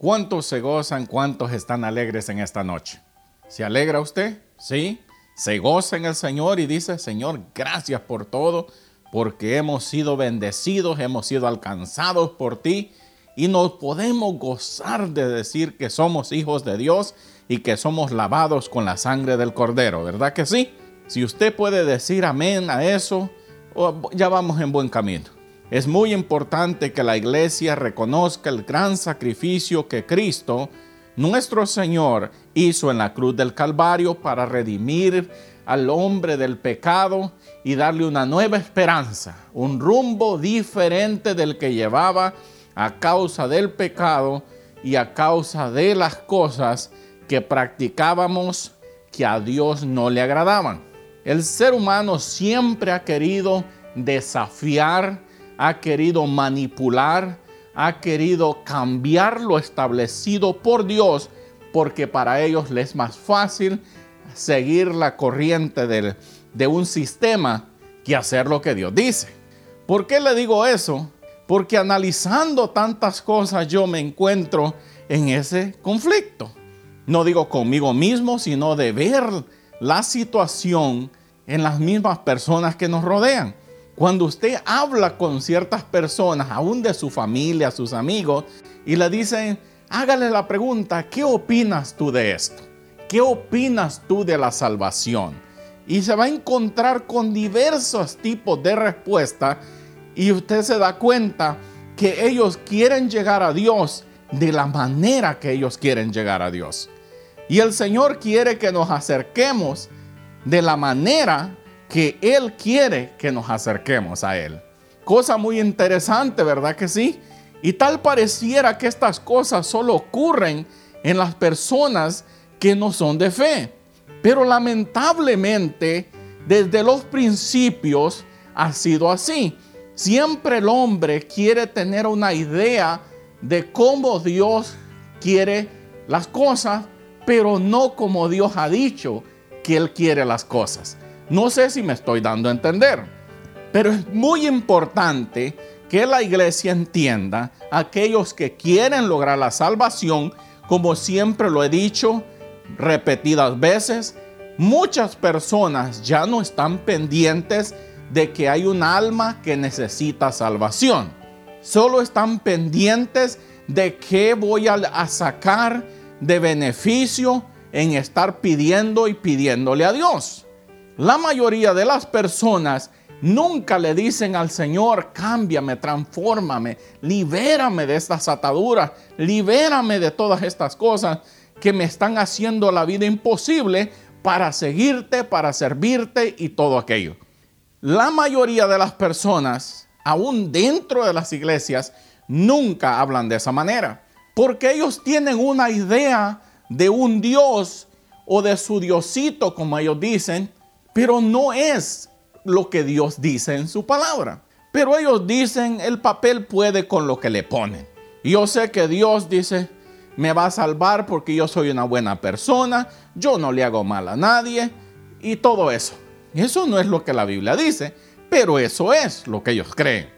¿Cuántos se gozan? ¿Cuántos están alegres en esta noche? ¿Se alegra usted? ¿Sí? ¿Se goza en el Señor y dice, Señor, gracias por todo, porque hemos sido bendecidos, hemos sido alcanzados por ti y nos podemos gozar de decir que somos hijos de Dios y que somos lavados con la sangre del Cordero, ¿verdad que sí? Si usted puede decir amén a eso, ya vamos en buen camino. Es muy importante que la iglesia reconozca el gran sacrificio que Cristo, nuestro Señor, hizo en la cruz del Calvario para redimir al hombre del pecado y darle una nueva esperanza, un rumbo diferente del que llevaba a causa del pecado y a causa de las cosas que practicábamos que a Dios no le agradaban. El ser humano siempre ha querido desafiar, ha querido manipular, ha querido cambiar lo establecido por Dios, porque para ellos les es más fácil seguir la corriente de un sistema que hacer lo que Dios dice. ¿Por qué le digo eso? Porque analizando tantas cosas yo me encuentro en ese conflicto. No digo conmigo mismo, sino de ver la situación en las mismas personas que nos rodean. Cuando usted habla con ciertas personas, aún de su familia, sus amigos, y le dicen, hágale la pregunta, ¿qué opinas tú de esto? ¿Qué opinas tú de la salvación? Y se va a encontrar con diversos tipos de respuestas y usted se da cuenta que ellos quieren llegar a Dios de la manera que ellos quieren llegar a Dios. Y el Señor quiere que nos acerquemos de la manera que Él quiere que nos acerquemos a Él. Cosa muy interesante, ¿verdad que sí? Y tal pareciera que estas cosas solo ocurren en las personas que no son de fe. Pero lamentablemente, desde los principios ha sido así. Siempre el hombre quiere tener una idea de cómo Dios quiere las cosas, pero no como Dios ha dicho que Él quiere las cosas. No sé si me estoy dando a entender, pero es muy importante que la iglesia entienda aquellos que quieren lograr la salvación, como siempre lo he dicho repetidas veces, muchas personas ya no están pendientes de que hay un alma que necesita salvación. Solo están pendientes de qué voy a, sacar de beneficio en estar pidiendo y pidiéndole a Dios. La mayoría de las personas nunca le dicen al Señor, cámbiame, transfórmame, libérame de estas ataduras, libérame de todas estas cosas que me están haciendo la vida imposible para seguirte, para servirte y todo aquello. La mayoría de las personas, aún dentro de las iglesias, nunca hablan de esa manera, porque ellos tienen una idea de un Dios o de su Diosito, como ellos dicen, pero no es lo que Dios dice en su palabra. Pero ellos dicen, el papel puede con lo que le ponen. yo sé que Dios dice, me va a salvar porque yo soy una buena persona, yo no le hago mal a nadie y todo eso. Eso no es lo que la Biblia dice, pero eso es lo que ellos creen.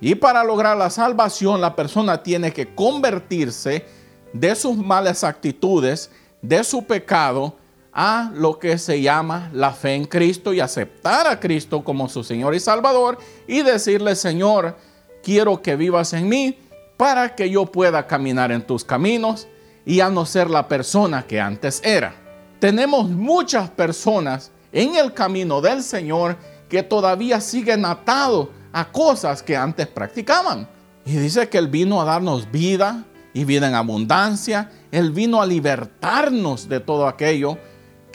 Y para lograr la salvación, la persona tiene que convertirse de sus malas actitudes, de su pecado, a lo que se llama la fe en Cristo y aceptar a Cristo como su Señor y Salvador y decirle, Señor, quiero que vivas en mí para que yo pueda caminar en tus caminos y a no ser la persona que antes era. Tenemos muchas personas en el camino del Señor que todavía siguen atados a cosas que antes practicaban. Y dice que Él vino a darnos vida y vida en abundancia. Él vino a libertarnos de todo aquello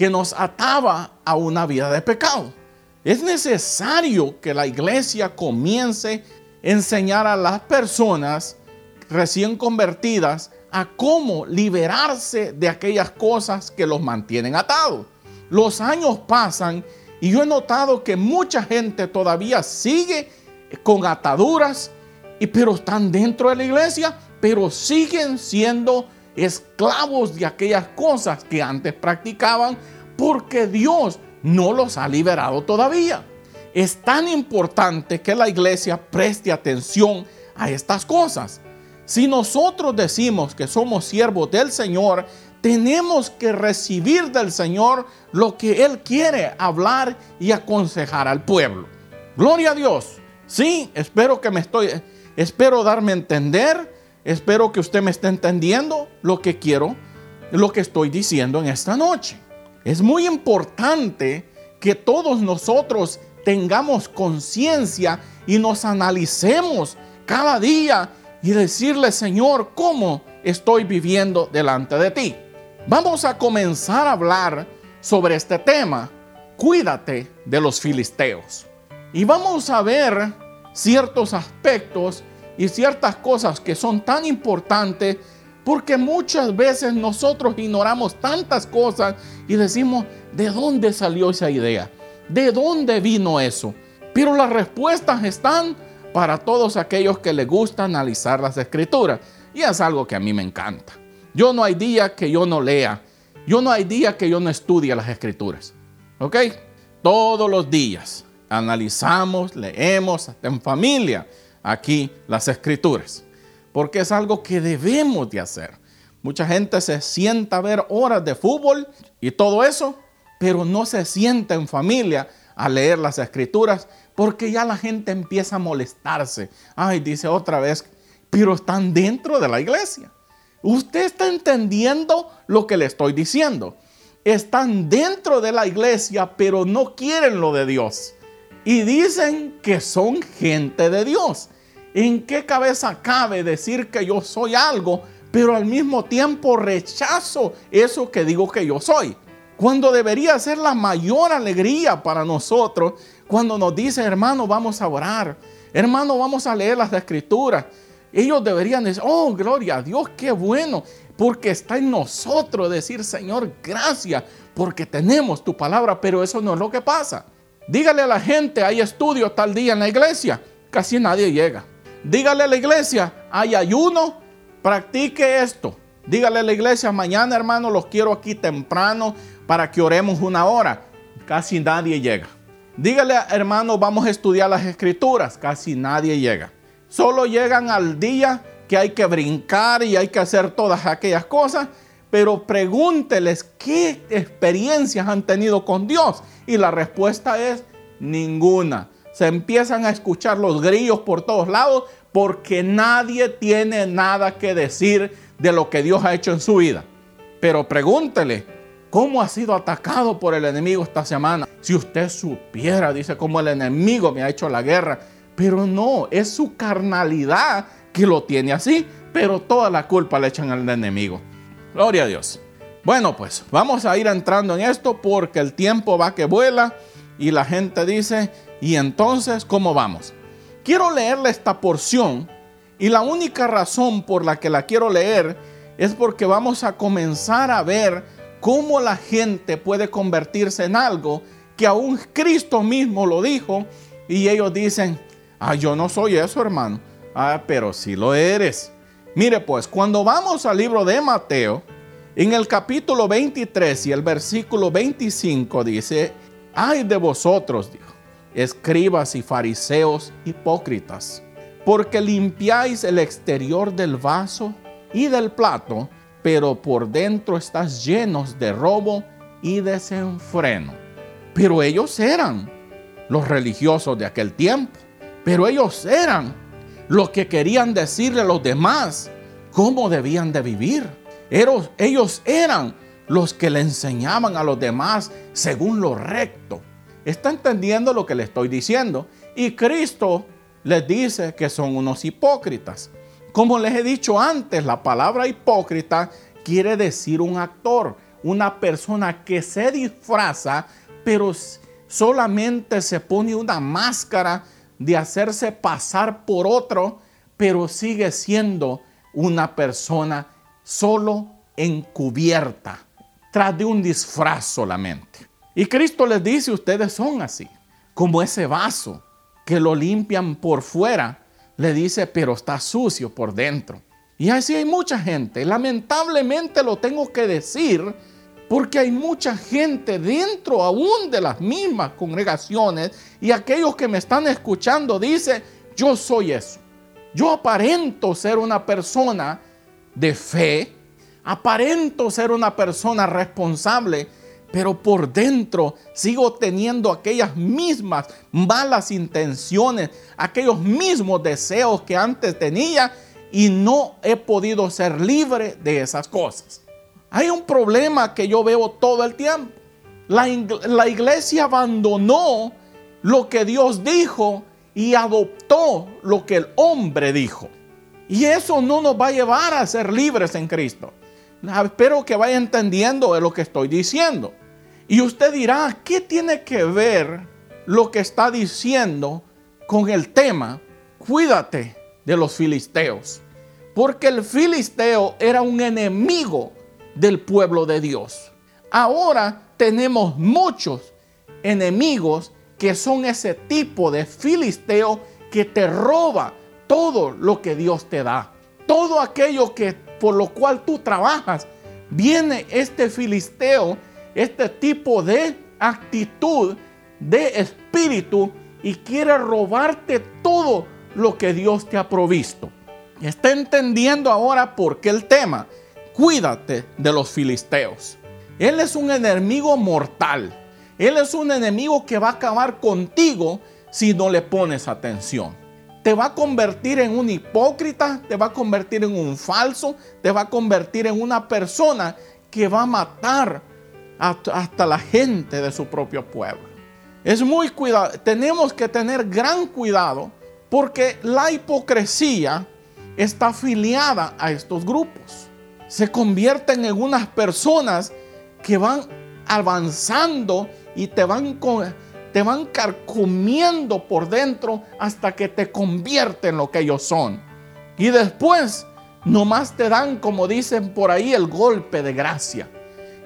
que nos ataba a una vida de pecado. Es necesario que la iglesia comience a enseñar a las personas recién convertidas a cómo liberarse de aquellas cosas que los mantienen atados. Los años pasan y yo he notado que mucha gente todavía sigue con ataduras, pero están dentro de la iglesia, pero siguen siendo esclavos de aquellas cosas que antes practicaban porque Dios no los ha liberado todavía. Es tan importante que la iglesia preste atención a estas cosas. Si nosotros decimos que somos siervos del Señor, tenemos que recibir del Señor lo que Él quiere hablar y aconsejar al pueblo. Gloria a Dios. Sí, espero que me estoy, espero darme a entender, espero que usted me esté entendiendo lo que quiero, lo que estoy diciendo en esta noche. Es muy importante que todos nosotros tengamos conciencia y nos analicemos cada día y decirle, Señor, ¿cómo estoy viviendo delante de ti? Vamos a comenzar a hablar sobre este tema. Cuídate de los filisteos. Y vamos a ver ciertos aspectos y ciertas cosas que son tan importantes porque muchas veces nosotros ignoramos tantas cosas y decimos, ¿de dónde salió esa idea? ¿De dónde vino eso? Pero las respuestas están para todos aquellos que les gusta analizar las escrituras. Y es algo que a mí me encanta. Yo no hay día que yo no lea. Yo no hay día que yo no estudie las escrituras. ¿Ok? Todos los días analizamos, leemos hasta en familia aquí las escrituras. Porque es algo que debemos de hacer. Mucha gente se sienta a ver horas de fútbol y todo eso, pero no se sienta en familia a leer las escrituras porque ya la gente empieza a molestarse. Ay, dice otra vez, pero están dentro de la iglesia. Usted está entendiendo lo que le estoy diciendo. Están dentro de la iglesia, pero no quieren lo de Dios. Y dicen que son gente de Dios. ¿En qué cabeza cabe decir que yo soy algo, pero al mismo tiempo rechazo eso que digo que yo soy? Cuando debería ser la mayor alegría para nosotros, cuando nos dicen, hermano, vamos a orar, hermano, vamos a leer las escrituras ellos deberían decir, oh, gloria a Dios, qué bueno, porque está en nosotros decir, Señor, gracias, porque tenemos tu palabra, pero eso no es lo que pasa. Dígale a la gente, hay estudios tal día en la iglesia, casi nadie llega. Dígale a la iglesia, hay ayuno, practique esto. Dígale a la iglesia, mañana hermano, los quiero aquí temprano para que oremos una hora. Casi nadie llega. Dígale, hermano, vamos a estudiar las escrituras. Casi nadie llega. Solo llegan al día que hay que brincar y hay que hacer todas aquellas cosas, pero pregúnteles qué experiencias han tenido con Dios. Y la respuesta es ninguna. Se empiezan a escuchar los grillos por todos lados porque nadie tiene nada que decir de lo que Dios ha hecho en su vida. Pero pregúntele, ¿cómo ha sido atacado por el enemigo esta semana? Si usted supiera, dice, cómo el enemigo me ha hecho la guerra pero no, es su carnalidad que lo tiene así, pero toda la culpa le echan al enemigo. Gloria a Dios. Bueno, pues vamos a ir entrando en esto porque el tiempo va que vuela y la gente dice, ¿y entonces cómo vamos? Quiero leerle esta porción y la única razón por la que la quiero leer es porque vamos a comenzar a ver cómo la gente puede convertirse en algo que aún Cristo mismo lo dijo y ellos dicen, Ah, yo no soy eso, hermano. Ah, pero sí lo eres. Mire, pues, cuando vamos al libro de Mateo, en el capítulo 23 y el versículo 25 dice, ay de vosotros, dijo, escribas y fariseos hipócritas, porque limpiáis el exterior del vaso y del plato, pero por dentro estás llenos de robo y desenfreno. Pero ellos eran los religiosos de aquel tiempo. Pero ellos eran los que querían decirle a los demás cómo debían de vivir. Ellos, eran los que le enseñaban a los demás según lo recto. ¿Está entendiendo lo que le estoy diciendo? Y Cristo les dice que son unos hipócritas. Como les he dicho antes, la palabra hipócrita quiere decir un actor, una persona que se disfraza, pero solamente se pone una máscara de hacerse pasar por otro, pero sigue siendo una persona solo encubierta, tras de un disfraz solamente. Y Cristo les dice, ustedes son así, como ese vaso que lo limpian por fuera, le dice, pero está sucio por dentro. Y así hay mucha gente, lamentablemente lo tengo que decir, porque hay mucha gente dentro aún de las mismas congregaciones y aquellos que me están escuchando dice, yo soy eso. Yo aparento ser una persona de fe, aparento ser una persona responsable, pero por dentro sigo teniendo aquellas mismas malas intenciones, aquellos mismos deseos que antes tenía y no he podido ser libre de esas cosas. Hay un problema que yo veo todo el tiempo. La, iglesia abandonó lo que Dios dijo y adoptó lo que el hombre dijo. Y eso no nos va a llevar a ser libres en Cristo. Espero que vaya entendiendo de lo que estoy diciendo. Y usted dirá, ¿qué tiene que ver lo que está diciendo con el tema? Cuídate de los filisteos. Porque el filisteo era un enemigo del pueblo de Dios. Ahora tenemos muchos enemigos que son ese tipo de filisteo que te roba todo lo que Dios te da. Todo aquello que por lo cual tú trabajas, viene este filisteo este tipo de actitud, de espíritu y quiere robarte todo lo que Dios te ha provisto. Está entendiendo ahora por qué el tema. Cuídate de los filisteos. Él es un enemigo mortal. Él es un enemigo que va a acabar contigo si no le pones atención. Te va a convertir en un hipócrita, te va a convertir en un falso, te va a convertir en una persona que va a matar hasta la gente de su propio pueblo. Es muy cuidado, tenemos que tener gran cuidado porque la hipocresía está afiliada a estos grupos. Se convierten en unas personas que van avanzando y te van, te van carcomiendo por dentro hasta que te convierten en lo que ellos son. Y después nomás te dan, como dicen por ahí, el golpe de gracia.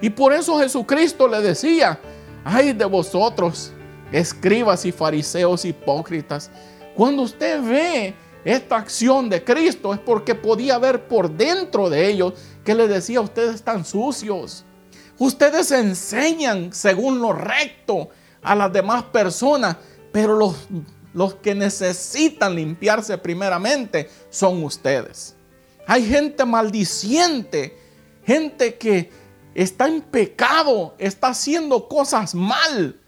Y por eso Jesucristo le decía, ay de vosotros, escribas y fariseos hipócritas, cuando usted ve esta acción de Cristo es porque podía ver por dentro de ellos que le decía, ustedes están sucios, ustedes enseñan según lo recto a las demás personas, pero los, los que necesitan limpiarse primeramente son ustedes. Hay gente maldiciente, gente que está en pecado, está haciendo cosas mal.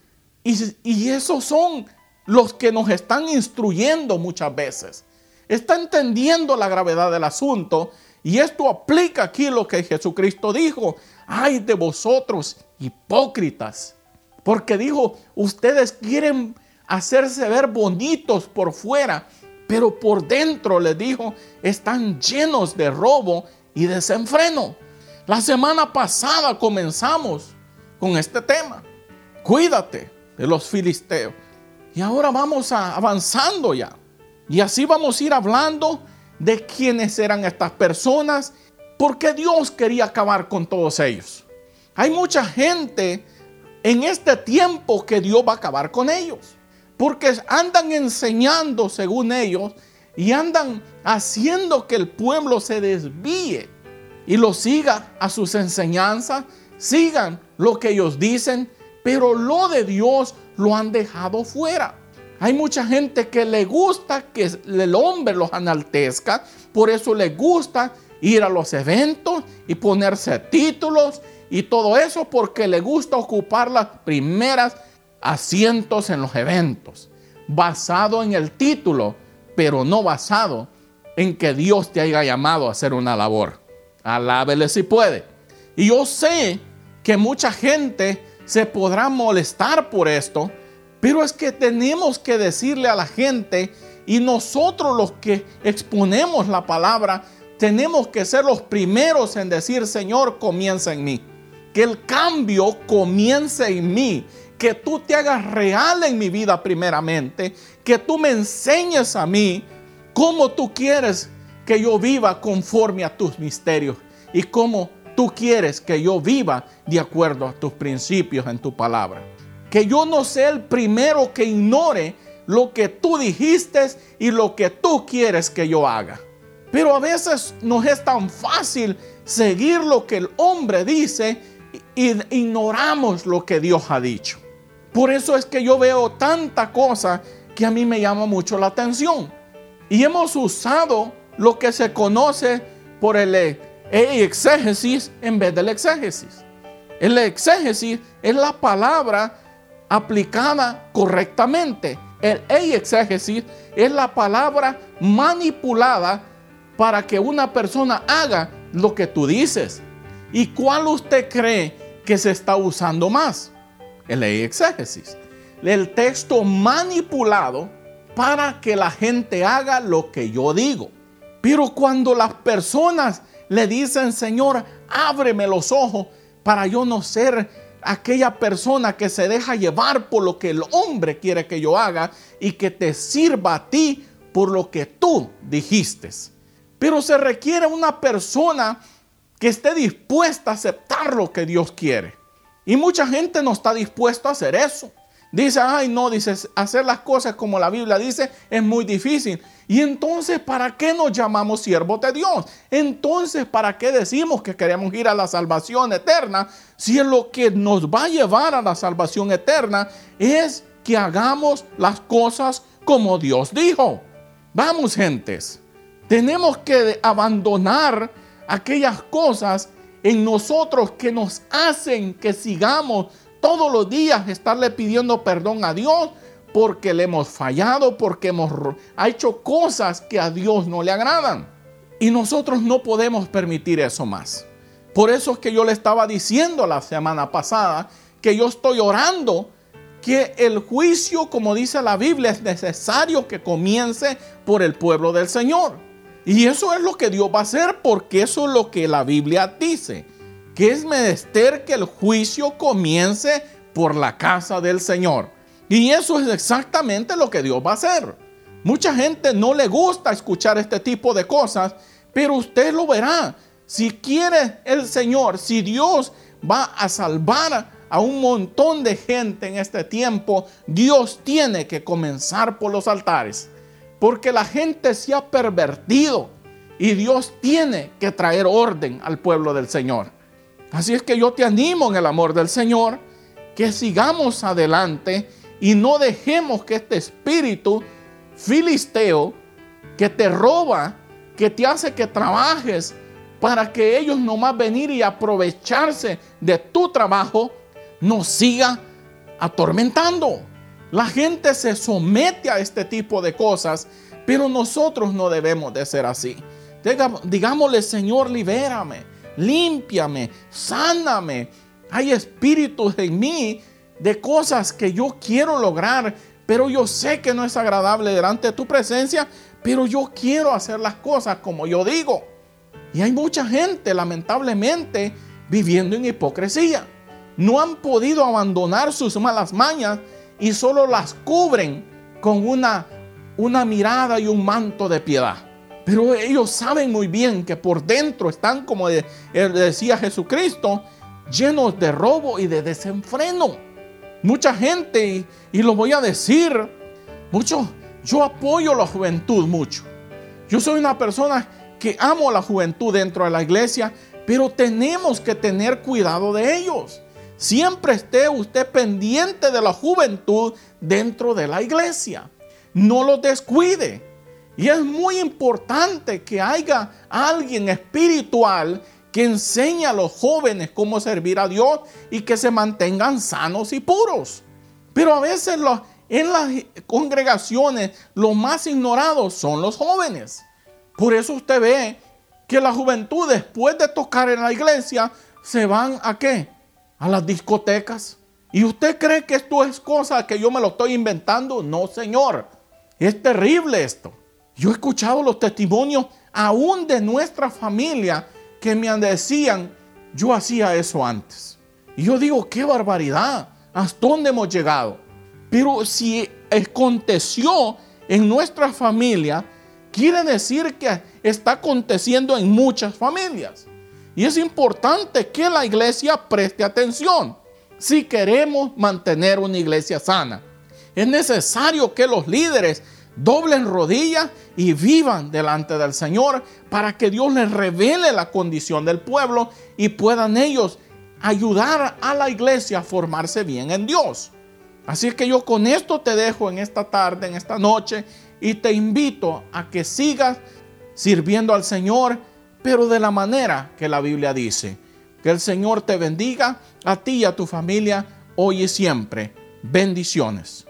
Y, esos son los que nos están instruyendo muchas veces. Está entendiendo la gravedad del asunto. Y esto aplica aquí lo que Jesucristo dijo. Ay de vosotros, hipócritas. Porque dijo, ustedes quieren hacerse ver bonitos por fuera, pero por dentro, les dijo, están llenos de robo y desenfreno. La semana pasada comenzamos con este tema. Cuídate de los filisteos. Y ahora vamos avanzando ya. Y así vamos a ir hablando de quiénes eran estas personas, porque Dios quería acabar con todos ellos. Hay mucha gente en este tiempo que Dios va a acabar con ellos, porque andan enseñando según ellos y andan haciendo que el pueblo se desvíe y lo siga a sus enseñanzas, sigan lo que ellos dicen, pero lo de Dios lo han dejado fuera. Hay mucha gente que le gusta que el hombre los analtezca, por eso le gusta ir a los eventos y ponerse títulos y todo eso porque le gusta ocupar las primeras asientos en los eventos, basado en el título, pero no basado en que Dios te haya llamado a hacer una labor. Alábele si puede. Y yo sé que mucha gente se podrá molestar por esto, pero es que tenemos que decirle a la gente y nosotros los que exponemos la palabra, tenemos que ser los primeros en decir, Señor, comienza en mí. Que el cambio comience en mí. Que tú te hagas real en mi vida primeramente. Que tú me enseñes a mí cómo tú quieres que yo viva conforme a tus misterios y cómo tú quieres que yo viva de acuerdo a tus principios en tu palabra. Que yo no sea el primero que ignore lo que tú dijiste y lo que tú quieres que yo haga. Pero a veces no es tan fácil seguir lo que el hombre dice y ignoramos lo que Dios ha dicho. Por eso es que yo veo tanta cosa que a mí me llama mucho la atención. Y hemos usado lo que se conoce por el exégesis en vez del exégesis. El exégesis es la palabra aplicada correctamente. El exégesis es la palabra manipulada para que una persona haga lo que tú dices. ¿Y cuál usted cree que se está usando más? El exégesis. El texto manipulado para que la gente haga lo que yo digo. Pero cuando las personas le dicen, Señor, ábreme los ojos para yo no ser aquella persona que se deja llevar por lo que el hombre quiere que yo haga y que te sirva a ti por lo que tú dijiste. Pero se requiere una persona que esté dispuesta a aceptar lo que Dios quiere. Y mucha gente no está dispuesta a hacer eso. Dice, ay no, dice, hacer las cosas como la Biblia dice es muy difícil. Y entonces, ¿para qué nos llamamos siervos de Dios? Entonces, ¿para qué decimos que queremos ir a la salvación eterna si es lo que nos va a llevar a la salvación eterna es que hagamos las cosas como Dios dijo? Vamos, gentes. Tenemos que abandonar aquellas cosas en nosotros que nos hacen que sigamos todos los días estarle pidiendo perdón a Dios porque le hemos fallado, porque hemos hecho cosas que a Dios no le agradan. Y nosotros no podemos permitir eso más. Por eso es que yo le estaba diciendo la semana pasada que yo estoy orando que el juicio, como dice la Biblia, es necesario que comience por el pueblo del Señor. Y eso es lo que Dios va a hacer porque eso es lo que la Biblia dice, que es menester que el juicio comience por la casa del Señor. Y eso es exactamente lo que Dios va a hacer. Mucha gente no le gusta escuchar este tipo de cosas, pero usted lo verá. Si quiere el Señor, si Dios va a salvar a un montón de gente en este tiempo, Dios tiene que comenzar por los altares. Porque la gente se ha pervertido y Dios tiene que traer orden al pueblo del Señor. Así es que yo te animo en el amor del Señor que sigamos adelante y no dejemos que este espíritu filisteo que te roba, que te hace que trabajes para que ellos nomás venir y aprovecharse de tu trabajo, nos siga atormentando. La gente se somete a este tipo de cosas, pero nosotros no debemos de ser así. Digámosle, Señor, libérame, límpiame, sáname. Hay espíritus en mí de cosas que yo quiero lograr, pero yo sé que no es agradable delante de tu presencia, pero yo quiero hacer las cosas como yo digo. Y hay mucha gente, lamentablemente, viviendo en hipocresía. No han podido abandonar sus malas mañas y solo las cubren con una, una mirada y un manto de piedad. Pero ellos saben muy bien que por dentro están, como decía Jesucristo, llenos de robo y de desenfreno. Mucha gente, y, lo voy a decir, mucho, yo apoyo la juventud mucho. Yo soy una persona que amo la juventud dentro de la iglesia, pero tenemos que tener cuidado de ellos. Siempre esté usted pendiente de la juventud dentro de la iglesia. No lo descuide. Y es muy importante que haya alguien espiritual que enseñe a los jóvenes cómo servir a Dios y que se mantengan sanos y puros. Pero a veces en las congregaciones los más ignorados son los jóvenes. Por eso usted ve que la juventud después de tocar en la iglesia se van a qué? a las discotecas. ¿Y usted cree que esto es cosa que yo me lo estoy inventando? No, Señor. Es terrible esto. Yo he escuchado los testimonios aún de nuestra familia que me decían, yo hacía eso antes. Y yo digo, qué barbaridad. ¿Hasta dónde hemos llegado? Pero si aconteció en nuestra familia, quiere decir que está aconteciendo en muchas familias. Y es importante que la iglesia preste atención si queremos mantener una iglesia sana. Es necesario que los líderes doblen rodillas y vivan delante del Señor para que Dios les revele la condición del pueblo y puedan ellos ayudar a la iglesia a formarse bien en Dios. Así que yo con esto te dejo en esta tarde, en esta noche, y te invito a que sigas sirviendo al Señor, pero de la manera que la Biblia dice. Que el Señor te bendiga a ti y a tu familia hoy y siempre. Bendiciones.